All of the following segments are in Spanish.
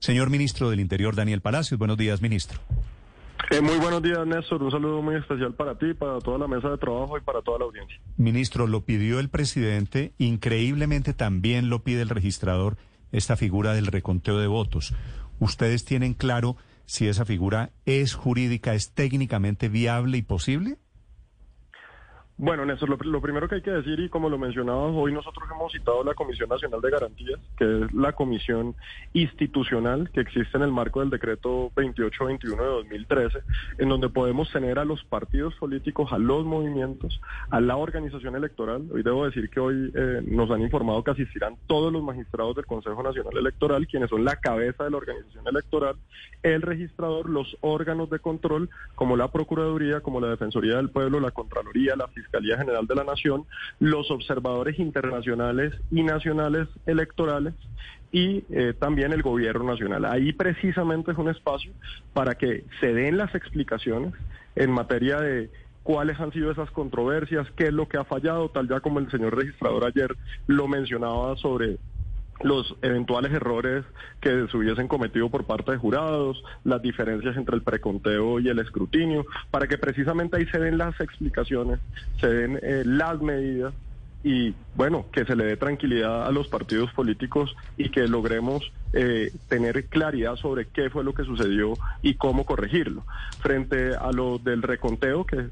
Señor ministro del Interior, Daniel Palacios, buenos días, ministro. Eh, muy buenos días, Néstor. Un saludo muy especial para ti, para toda la mesa de trabajo y para toda la audiencia. Ministro, lo pidió el presidente, increíblemente también lo pide el registrador, esta figura del reconteo de votos. ¿Ustedes tienen claro si esa figura es jurídica, es técnicamente viable y posible? Bueno, Néstor, lo, primero que hay que decir, y como lo mencionabas, hoy nosotros hemos citado la Comisión Nacional de Garantías, que es la comisión institucional que existe en el marco del decreto 2821 de 2013, en donde podemos tener a los partidos políticos, a los movimientos, a la organización electoral. Hoy debo decir que hoy eh, nos han informado que asistirán todos los magistrados del Consejo Nacional Electoral, quienes son la cabeza de la organización electoral, el registrador, los órganos de control, como la Procuraduría, como la Defensoría del Pueblo, la Contraloría, la Fiscalía, Fiscalía General de la Nación, los observadores internacionales y nacionales electorales y eh, también el gobierno nacional. Ahí precisamente es un espacio para que se den las explicaciones en materia de cuáles han sido esas controversias, qué es lo que ha fallado, tal ya como el señor registrador ayer lo mencionaba sobre los eventuales errores que se hubiesen cometido por parte de jurados, las diferencias entre el preconteo y el escrutinio, para que precisamente ahí se den las explicaciones, se den eh, las medidas y bueno, que se le dé tranquilidad a los partidos políticos y que logremos eh, tener claridad sobre qué fue lo que sucedió y cómo corregirlo. Frente a lo del reconteo, que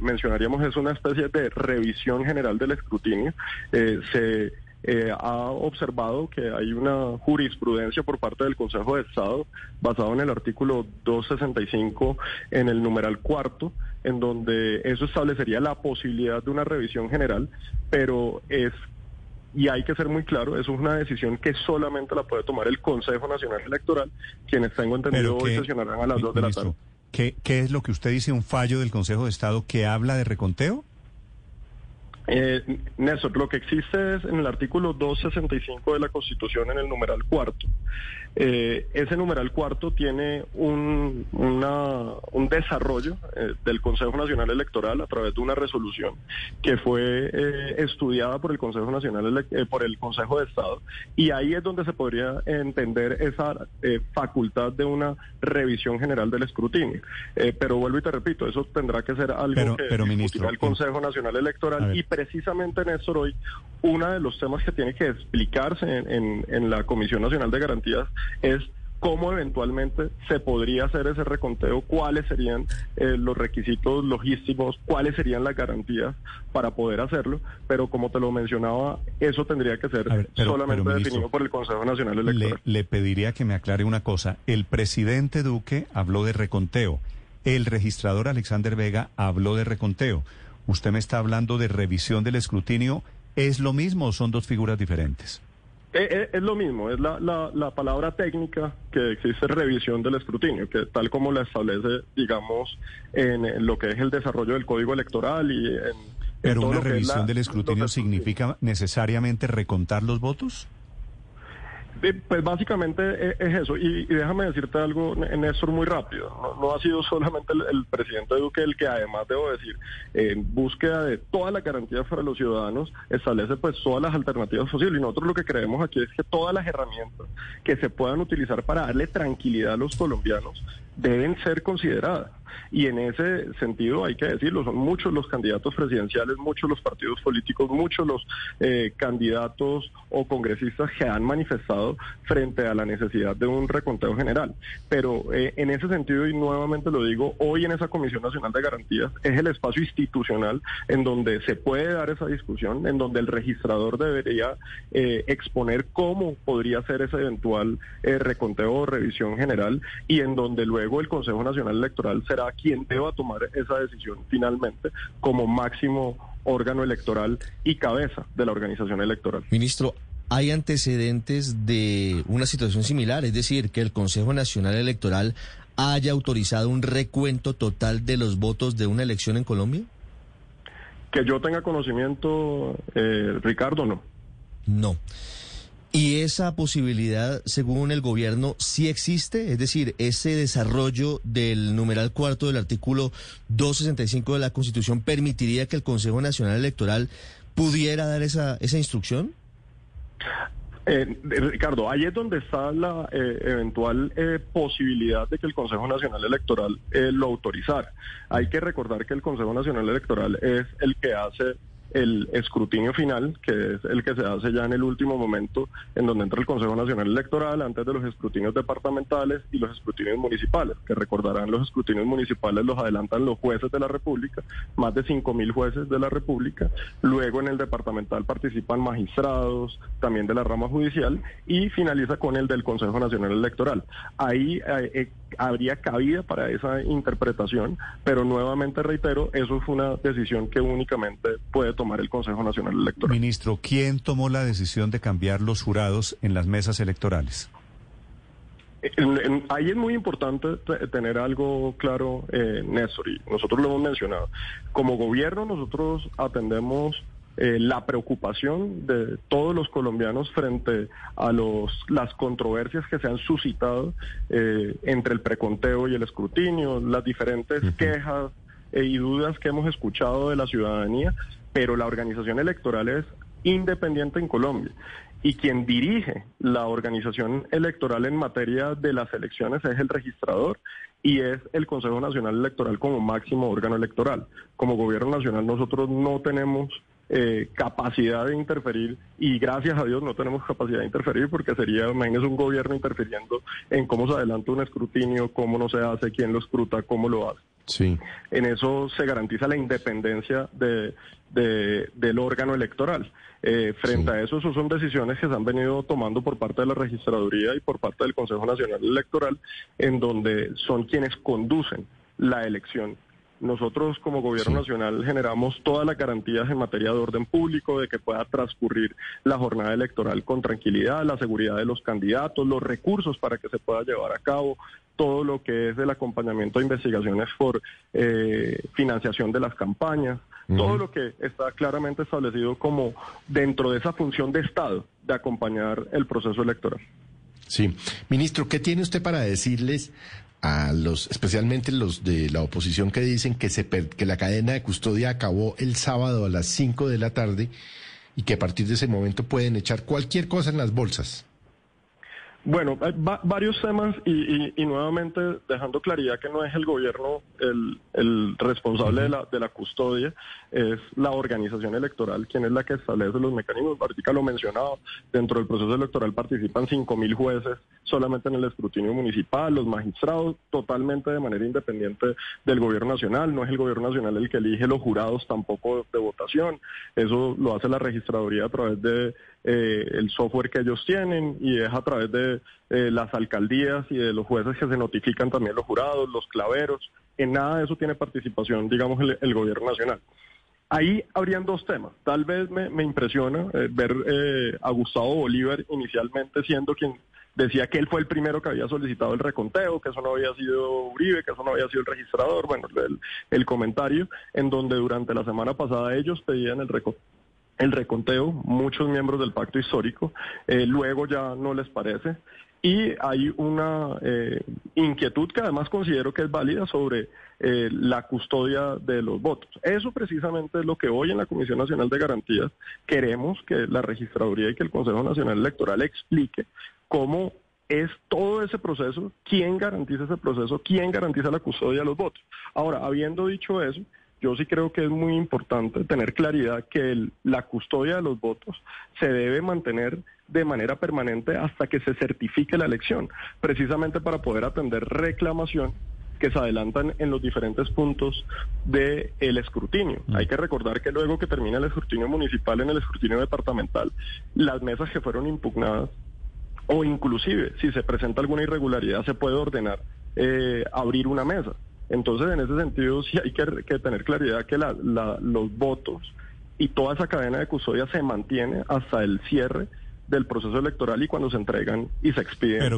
mencionaríamos es una especie de revisión general del escrutinio, eh, se eh, ha observado que hay una jurisprudencia por parte del Consejo de Estado basado en el artículo 265 en el numeral cuarto, en donde eso establecería la posibilidad de una revisión general, pero es y hay que ser muy claro, eso es una decisión que solamente la puede tomar el Consejo Nacional Electoral, quienes tengo entendido hoy sesionarán a las dos de la tarde. ¿qué, ¿Qué es lo que usted dice, un fallo del Consejo de Estado que habla de reconteo? Eh, Néstor, lo que existe es en el artículo 265 de la Constitución, en el numeral cuarto. Eh, ese numeral cuarto tiene un, un desarrollo eh, del Consejo Nacional Electoral a través de una resolución que fue eh, estudiada por el Consejo Nacional por el Consejo de Estado y ahí es donde se podría entender esa facultad de una revisión general del escrutinio. pero vuelvo y te repito, eso tendrá que ser algo que pero, ministro, el Consejo Nacional Electoral y precisamente, Néstor, hoy uno de los temas que tiene que explicarse en, la Comisión Nacional de Garantías es cómo eventualmente se podría hacer ese reconteo, cuáles serían eh, los requisitos logísticos, cuáles serían las garantías para poder hacerlo, pero como te lo mencionaba, eso tendría que ser solamente definido por el Consejo Nacional Electoral. Le, le pediría que me aclare una cosa, el presidente Duque habló de reconteo, el registrador Alexander Vega habló de reconteo. Usted me está hablando de revisión del escrutinio. ¿Es lo mismo o son dos figuras diferentes? Eh, eh, es, lo mismo, es la, la, palabra técnica que existe revisión del escrutinio, que tal como la establece, digamos, en, lo que es el desarrollo del código electoral y en... ¿Pero una revisión del escrutinio significa necesariamente recontar los votos? Pues básicamente e, es eso. Y, déjame decirte algo, Néstor, muy rápido. No, ha sido solamente el, presidente Duque el que, además, debo decir, en búsqueda de todas las garantías para los ciudadanos, establece pues todas las alternativas posibles. Y nosotros lo que creemos aquí es que todas las herramientas que se puedan utilizar para darle tranquilidad a los colombianos deben ser consideradas. Y en ese sentido hay que decirlo, son muchos los candidatos presidenciales, muchos los partidos políticos, muchos los eh, candidatos o congresistas que han manifestado frente a la necesidad de un reconteo general. Pero eh, en ese sentido, y nuevamente lo digo, hoy en esa Comisión Nacional de Garantías es el espacio institucional en donde se puede dar esa discusión, en donde el registrador debería eh, exponer cómo podría ser ese eventual reconteo o revisión general y en donde luego el Consejo Nacional Electoral será quien deba tomar esa decisión finalmente como máximo órgano electoral y cabeza de la organización electoral. Ministro, ¿hay antecedentes de una situación similar? Es decir, que el Consejo Nacional Electoral haya autorizado un recuento total de los votos de una elección en Colombia? Que yo tenga conocimiento, eh, Ricardo, no. No. ¿Y esa posibilidad, según el gobierno, sí existe? Es decir, ese desarrollo del numeral cuarto del artículo 265 de la Constitución permitiría que el Consejo Nacional Electoral pudiera dar esa, esa instrucción? Eh, Ricardo, ahí es donde está la eh, eventual eh, posibilidad de que el Consejo Nacional Electoral lo autorizara. Hay que recordar que el Consejo Nacional Electoral es el que hace el escrutinio final, que es el que se hace ya en el último momento, en donde entra el Consejo Nacional Electoral, antes de los escrutinios departamentales y los escrutinios municipales, que recordarán los escrutinios municipales los adelantan los jueces de la República, más de 5.000 jueces de la República, luego en el departamental participan magistrados, también de la rama judicial, y finaliza con el del Consejo Nacional Electoral. Ahí eh, eh, habría cabida para esa interpretación, pero nuevamente reitero, eso fue una decisión que únicamente puede tomar el Consejo Nacional Electoral. Ministro, ¿quién tomó la decisión de cambiar los jurados en las mesas electorales? ahí es muy importante tener algo claro, eh, Néstor, y nosotros lo hemos mencionado. Como gobierno nosotros atendemos eh, la preocupación de todos los colombianos frente a los, las controversias que se han suscitado eh, entre el preconteo y el escrutinio, las diferentes quejas eh, y dudas que hemos escuchado de la ciudadanía, pero la organización electoral es independiente en Colombia. Y quien dirige la organización electoral en materia de las elecciones es el registrador y es el Consejo Nacional Electoral como máximo órgano electoral. Como gobierno nacional nosotros no tenemos eh, capacidad de interferir y gracias a Dios no tenemos capacidad de interferir porque sería, imagínese, un gobierno interfiriendo en cómo se adelanta un escrutinio, cómo no se hace, quién lo escruta, cómo lo hace. Sí. En eso se garantiza la independencia de, del órgano electoral. Eh, frente a eso, eso son decisiones que se han venido tomando por parte de la registraduría y por parte del Consejo Nacional Electoral, en donde son quienes conducen la elección nosotros como gobierno nacional generamos todas las garantías en materia de orden público, de que pueda transcurrir la jornada electoral con tranquilidad, la seguridad de los candidatos, los recursos para que se pueda llevar a cabo, todo lo que es el acompañamiento a investigaciones por eh, financiación de las campañas, todo lo que está claramente establecido como dentro de esa función de Estado de acompañar el proceso electoral. Sí. Ministro, ¿qué tiene usted para decirles a los, especialmente los de la oposición que dicen que, se que la cadena de custodia acabó el sábado a las 5 de la tarde y que a partir de ese momento pueden echar cualquier cosa en las bolsas. Bueno, hay varios temas y, y, nuevamente dejando claridad que no es el gobierno el, el responsable de, la, de la custodia, es la organización electoral quien es la que establece los mecanismos. Bartica lo mencionado, dentro del proceso electoral participan 5.000 jueces solamente en el escrutinio municipal, los magistrados totalmente de manera independiente del gobierno nacional, no es el gobierno nacional el que elige los jurados tampoco de votación, eso lo hace la registraduría a través de eh, el software que ellos tienen y es a través de eh, las alcaldías y de los jueces que se notifican también los jurados, los claveros. En nada de eso tiene participación, digamos, el, gobierno nacional. Ahí habrían dos temas. Tal vez me, impresiona eh, ver a Gustavo Bolívar inicialmente siendo quien decía que él fue el primero que había solicitado el reconteo, que eso no había sido Uribe, que eso no había sido el registrador, bueno, el, el comentario en donde durante la semana pasada ellos pedían el reconteo el reconteo, muchos miembros del pacto histórico, eh, luego ya no les parece. Y hay una eh, inquietud que además considero que es válida sobre eh, la custodia de los votos. Eso precisamente es lo que hoy en la Comisión Nacional de Garantías queremos que la Registraduría y que el Consejo Nacional Electoral explique cómo es todo ese proceso, quién garantiza ese proceso, quién garantiza la custodia de los votos. Ahora, habiendo dicho eso, yo sí creo que es muy importante tener claridad que la custodia de los votos se debe mantener de manera permanente hasta que se certifique la elección, precisamente para poder atender reclamación que se adelantan en los diferentes puntos del el escrutinio. Mm. Hay que recordar que luego que termina el escrutinio municipal en el escrutinio departamental, las mesas que fueron impugnadas o inclusive si se presenta alguna irregularidad se puede ordenar eh, abrir una mesa. Entonces, en ese sentido, sí hay que, tener claridad que los votos y toda esa cadena de custodia se mantiene hasta el cierre del proceso electoral y cuando se entregan y se expiden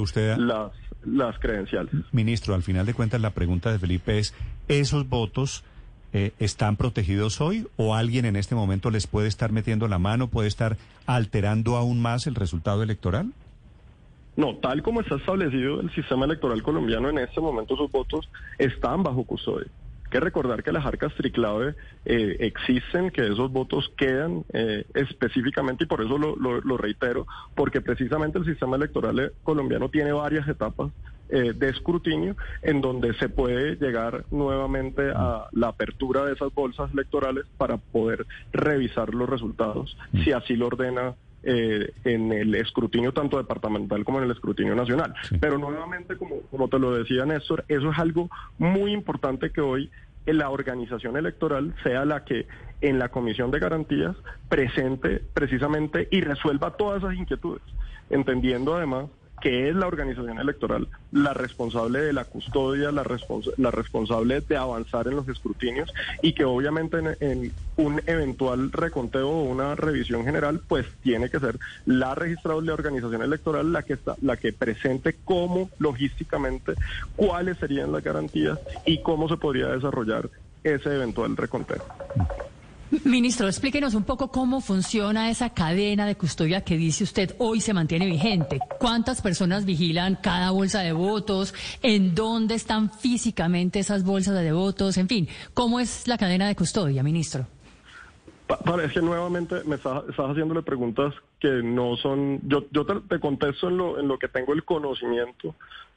las, las credenciales. Ministro, al final de cuentas la pregunta de Felipe es, ¿esos votos eh, están protegidos hoy o alguien en este momento les puede estar metiendo la mano, puede estar alterando aún más el resultado electoral? No, tal como está establecido el sistema electoral colombiano en este momento, sus votos están bajo custodia. que recordar que las arcas triclave eh, existen, que esos votos quedan eh, específicamente, y por eso lo, lo reitero, porque precisamente el sistema electoral colombiano tiene varias etapas eh, de escrutinio en donde se puede llegar nuevamente a la apertura de esas bolsas electorales para poder revisar los resultados, si así lo ordena eh, en el escrutinio tanto departamental como en el escrutinio nacional. Pero nuevamente, como, como te lo decía Néstor, eso es algo muy importante que hoy la organización electoral sea la que en la Comisión de Garantías presente precisamente y resuelva todas esas inquietudes, entendiendo además que es la organización electoral la responsable de la custodia, la, la responsable de avanzar en los escrutinios y que obviamente en, un eventual reconteo o una revisión general, pues tiene que ser la registradora de organización electoral la que está, la que presente cómo logísticamente cuáles serían las garantías y cómo se podría desarrollar ese eventual reconteo. Ministro, explíquenos un poco cómo funciona esa cadena de custodia que dice usted hoy se mantiene vigente. ¿Cuántas personas vigilan cada bolsa de votos? ¿En dónde están físicamente esas bolsas de votos? En fin, ¿cómo es la cadena de custodia, ministro? Parece que nuevamente me estás, haciéndole preguntas que no son. Yo, yo te, contesto en lo, en lo que tengo el conocimiento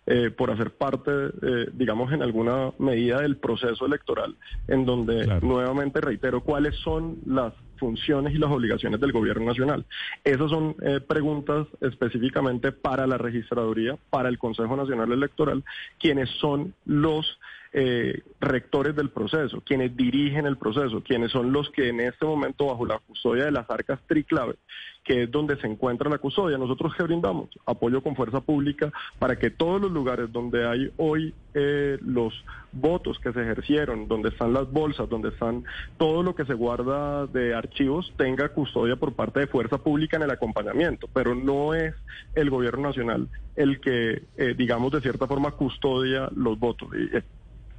eh, por hacer parte, eh, digamos, en alguna medida del proceso electoral, en donde nuevamente reitero cuáles son las funciones y las obligaciones del gobierno nacional. Esas son eh, preguntas específicamente para la registraduría, para el Consejo Nacional Electoral, quienes son los eh, rectores del proceso, quienes dirigen el proceso, quienes son los que en este momento bajo la custodia de las arcas triclave, que es donde se encuentra la custodia, nosotros que brindamos apoyo con fuerza pública para que todos los lugares donde hay hoy eh, los votos que se ejercieron, donde están las bolsas, donde están todo lo que se guarda de archivos, tenga custodia por parte de fuerza pública en el acompañamiento, pero no es el gobierno nacional el que, eh, digamos, de cierta forma custodia los votos.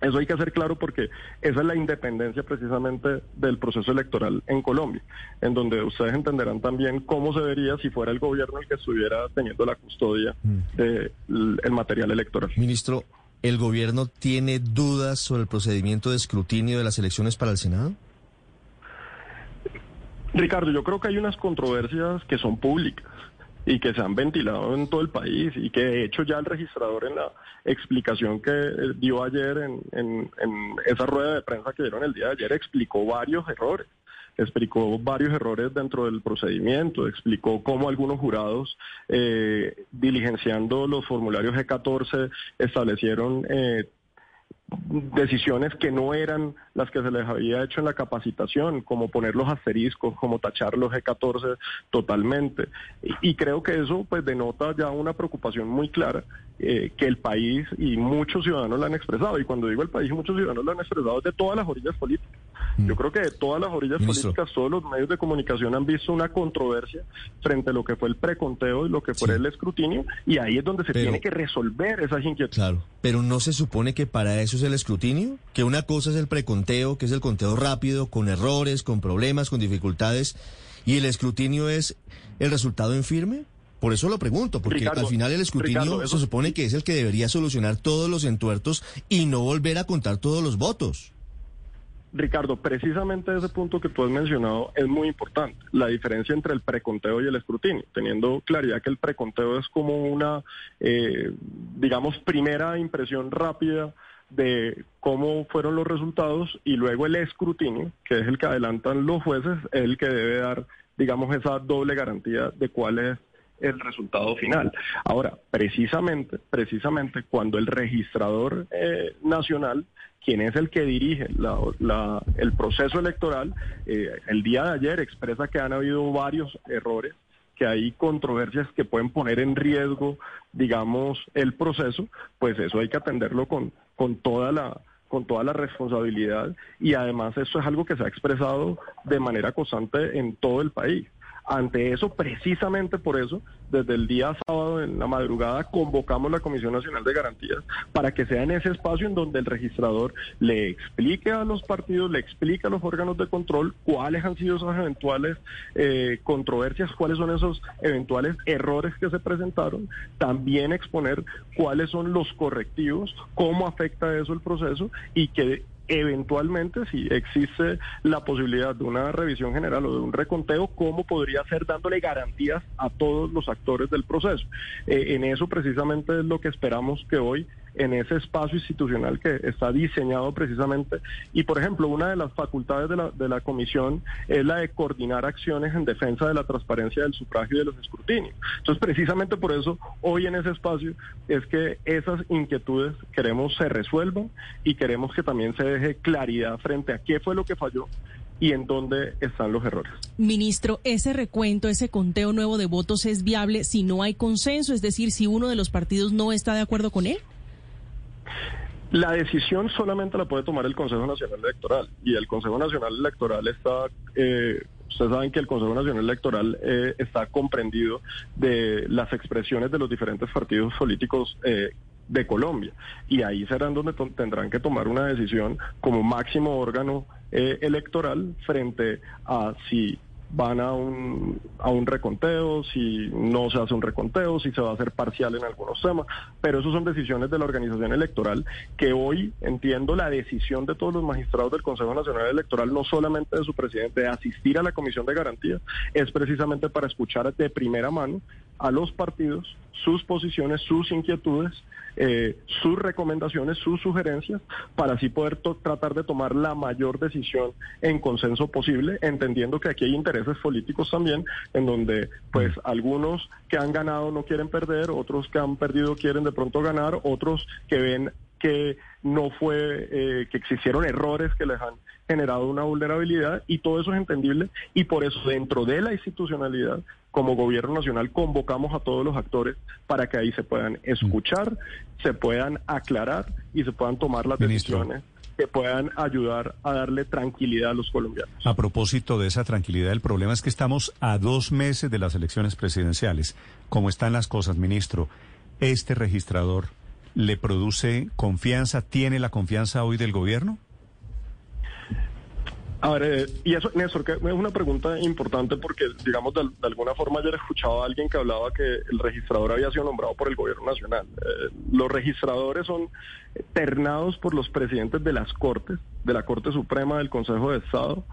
Eso hay que hacer claro porque esa es la independencia precisamente del proceso electoral en Colombia, en donde ustedes entenderán también cómo se vería si fuera el gobierno el que estuviera teniendo la custodia mm. del material electoral. Ministro, ¿el gobierno tiene dudas sobre el procedimiento de escrutinio de las elecciones para el Senado? Ricardo, yo creo que hay unas controversias que son públicas y que se han ventilado en todo el país y que de hecho ya el registrador en la explicación que eh, dio ayer en, en, esa rueda de prensa que dieron el día de ayer explicó varios errores. Explicó varios errores dentro del procedimiento, explicó cómo algunos jurados, eh, diligenciando los formularios G14, establecieron eh, decisiones que no eran las que se les había hecho en la capacitación, como poner los asteriscos, como tachar los G14 totalmente. Y, creo que eso pues denota ya una preocupación muy clara eh, que el país y muchos ciudadanos la han expresado. Y cuando digo el país, muchos ciudadanos lo han expresado de todas las orillas políticas. Yo creo que de todas las orillas políticas, todos los medios de comunicación han visto una controversia frente a lo que fue el preconteo y lo que fue el escrutinio, y ahí es donde se tiene que resolver esas inquietudes. Claro, pero no se supone que para eso es el escrutinio, que una cosa es el preconteo, que es el conteo rápido, con errores, con problemas, con dificultades, y el escrutinio es el resultado en firme. Por eso lo pregunto, porque al final el escrutinio se supone que es el que debería solucionar todos los entuertos y no volver a contar todos los votos. Ricardo, precisamente ese punto que tú has mencionado es muy importante, la diferencia entre el preconteo y el escrutinio, teniendo claridad que el preconteo es como una, eh, digamos, primera impresión rápida de cómo fueron los resultados y luego el escrutinio, que es el que adelantan los jueces, es el que debe dar, digamos, esa doble garantía de cuál es el resultado final. Ahora, precisamente, precisamente cuando el registrador eh, nacional, quien es el que dirige el proceso electoral, eh, el día de ayer expresa que han habido varios errores que hay controversias que pueden poner en riesgo, digamos, el proceso, pues eso hay que atenderlo con, con toda la con toda la responsabilidad y además eso es algo que se ha expresado de manera constante en todo el país. Ante eso, precisamente por eso, desde el día sábado en la madrugada convocamos la Comisión Nacional de Garantías para que sea en ese espacio en donde el registrador le explique a los partidos, le explique a los órganos de control cuáles han sido esas eventuales eh, controversias, cuáles son esos eventuales errores que se presentaron, también exponer cuáles son los correctivos, cómo afecta eso el proceso y que eventualmente, si existe la posibilidad de una revisión general o de un reconteo, cómo podría ser dándole garantías a todos los actores del proceso. Eh, en eso precisamente es lo que esperamos que hoy en ese espacio institucional que está diseñado precisamente. Y, por ejemplo, una de las facultades de la, de la comisión es la de coordinar acciones en defensa de la transparencia del sufragio y de los escrutinios. Entonces, precisamente por eso, hoy en ese espacio es que esas inquietudes queremos se resuelvan y queremos que también se deje claridad frente a qué fue lo que falló y en dónde están los errores. Ministro, ese recuento, ese conteo nuevo de votos es viable si no hay consenso, es decir, si uno de los partidos no está de acuerdo con él. La decisión solamente la puede tomar el Consejo Nacional Electoral y el Consejo Nacional Electoral está, eh, ustedes saben que el Consejo Nacional Electoral eh, está comprendido de las expresiones de los diferentes partidos políticos eh, de Colombia y ahí serán donde tendrán que tomar una decisión como máximo órgano eh, electoral frente a si van a un, a un reconteo, si no se hace un reconteo, si se va a hacer parcial en algunos temas, pero eso son decisiones de la organización electoral que hoy entiendo la decisión de todos los magistrados del Consejo Nacional Electoral, no solamente de su presidente, de asistir a la Comisión de Garantías, es precisamente para escuchar de primera mano a los partidos sus posiciones, sus inquietudes, eh, sus recomendaciones, sus sugerencias, para así poder tratar de tomar la mayor decisión en consenso posible, entendiendo que aquí hay intereses políticos también, en donde pues algunos que han ganado no quieren perder, otros que han perdido quieren de pronto ganar, otros que ven que no fue, eh, que existieron errores que les han generado una vulnerabilidad y todo eso es entendible y por eso dentro de la institucionalidad como gobierno nacional convocamos a todos los actores para que ahí se puedan escuchar, se puedan aclarar y se puedan tomar las decisiones que puedan ayudar a darle tranquilidad a los colombianos. A propósito de esa tranquilidad, el problema es que estamos a dos meses de las elecciones presidenciales. ¿Cómo están las cosas, ministro? ¿Este registrador le produce confianza? ¿Tiene la confianza hoy del gobierno? A ver, eh, y eso, Néstor, que es una pregunta importante porque, digamos, de, alguna forma ayer escuchaba a alguien que hablaba que el registrador había sido nombrado por el gobierno nacional. Eh, los registradores son ternados por los presidentes de las Cortes, de la Corte Suprema, del Consejo de Estado,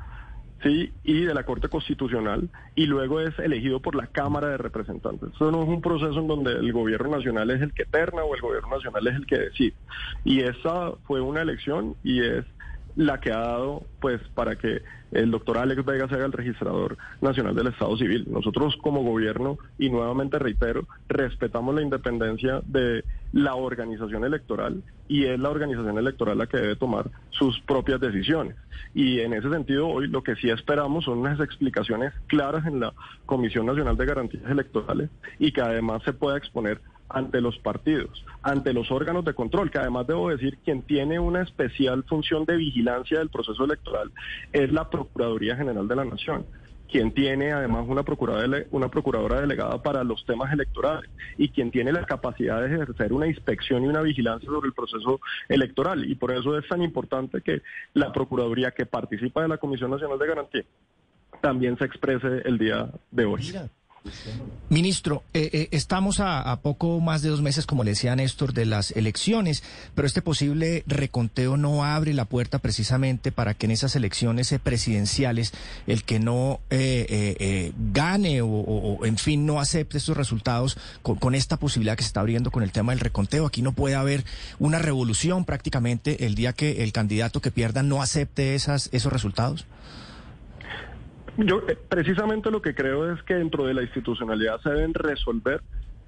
sí, y de la Corte Constitucional, y luego es elegido por la Cámara de Representantes. Eso no es un proceso en donde el gobierno nacional es el que terna o el gobierno nacional es el que decide. Y esa fue una elección y es la que ha dado pues para que el doctor Alex Vega sea el registrador nacional del Estado Civil. Nosotros como gobierno, y nuevamente reitero, respetamos la independencia de la organización electoral y es la organización electoral la que debe tomar sus propias decisiones. Y en ese sentido, hoy lo que sí esperamos son unas explicaciones claras en la Comisión Nacional de Garantías Electorales y que además se pueda exponer ante los partidos, ante los órganos de control, que además debo decir, quien tiene una especial función de vigilancia del proceso electoral es la Procuraduría General de la Nación quien tiene además una procuradora, una procuradora delegada para los temas electorales y quien tiene la capacidad de ejercer una inspección y una vigilancia sobre el proceso electoral. Y por eso es tan importante que la Procuraduría que participa de la Comisión Nacional de Garantía también se exprese el día de hoy. Ministro, eh, eh, estamos a, poco más de dos meses, como le decía Néstor, de las elecciones, pero este posible reconteo no abre la puerta precisamente para que en esas elecciones eh, presidenciales el que no gane o, en fin, no acepte estos resultados con, con, esta posibilidad que se está abriendo con el tema del reconteo. Aquí no puede haber una revolución prácticamente el día que el candidato que pierda no acepte esas, esos resultados. Yo eh, precisamente lo que creo es que dentro de la institucionalidad se deben resolver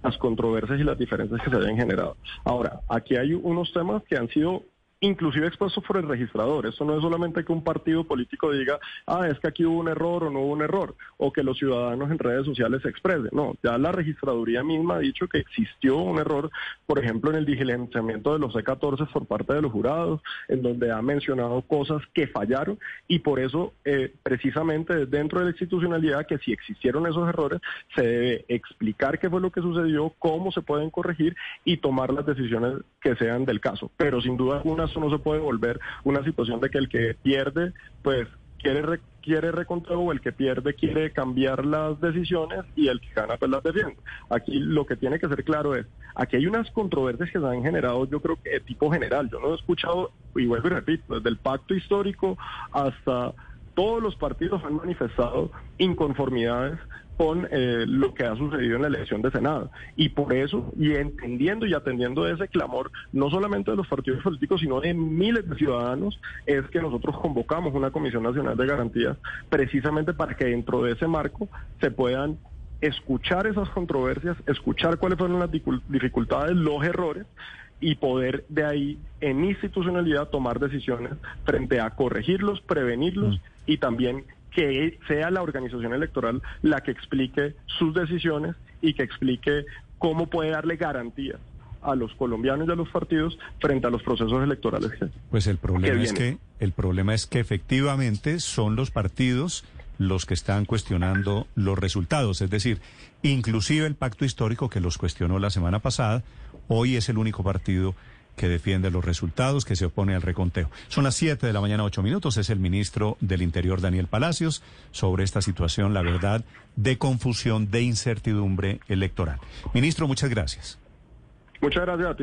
las controversias y las diferencias que se hayan generado. Ahora, aquí hay unos temas que han sido inclusive expuesto por el registrador. Esto no es solamente que un partido político diga, ah, es que aquí hubo un error o no hubo un error, o que los ciudadanos en redes sociales se expresen. No, ya la registraduría misma ha dicho que existió un error, por ejemplo, en el diligenciamiento de los C14 por parte de los jurados, en donde ha mencionado cosas que fallaron y por eso, eh, precisamente dentro de la institucionalidad, que si existieron esos errores, se debe explicar qué fue lo que sucedió, cómo se pueden corregir y tomar las decisiones que sean del caso. Pero sin duda alguna no se puede volver una situación de que el que pierde, pues quiere quiere reconteo o el que pierde quiere cambiar las decisiones y el que gana pues las defiende. Aquí lo que tiene que ser claro es, aquí hay unas controversias que se han generado yo creo que de tipo general. Yo no he escuchado, y vuelvo y repito, desde el pacto histórico hasta todos los partidos han manifestado inconformidades con eh, lo que ha sucedido en la elección de Senado. Y por eso, y entendiendo y atendiendo ese clamor, no solamente de los partidos políticos, sino de miles de ciudadanos, es que nosotros convocamos una Comisión Nacional de Garantías precisamente para que dentro de ese marco se puedan escuchar esas controversias, escuchar cuáles fueron las dificultades, los errores y poder de ahí en institucionalidad tomar decisiones frente a corregirlos, prevenirlos mm. y también que sea la organización electoral la que explique sus decisiones y que explique cómo puede darle garantías a los colombianos y a los partidos frente a los procesos electorales. Pues el problema es que el problema es que efectivamente son los partidos los que están cuestionando los resultados, es decir, inclusive el pacto histórico que los cuestionó la semana pasada, hoy es el único partido que defiende los resultados, que se opone al reconteo. Son las 7 de la mañana, 8 minutos. Es el ministro del Interior, Daniel Palacios, sobre esta situación, la verdad, de confusión, de incertidumbre electoral. Ministro, muchas gracias. Muchas gracias a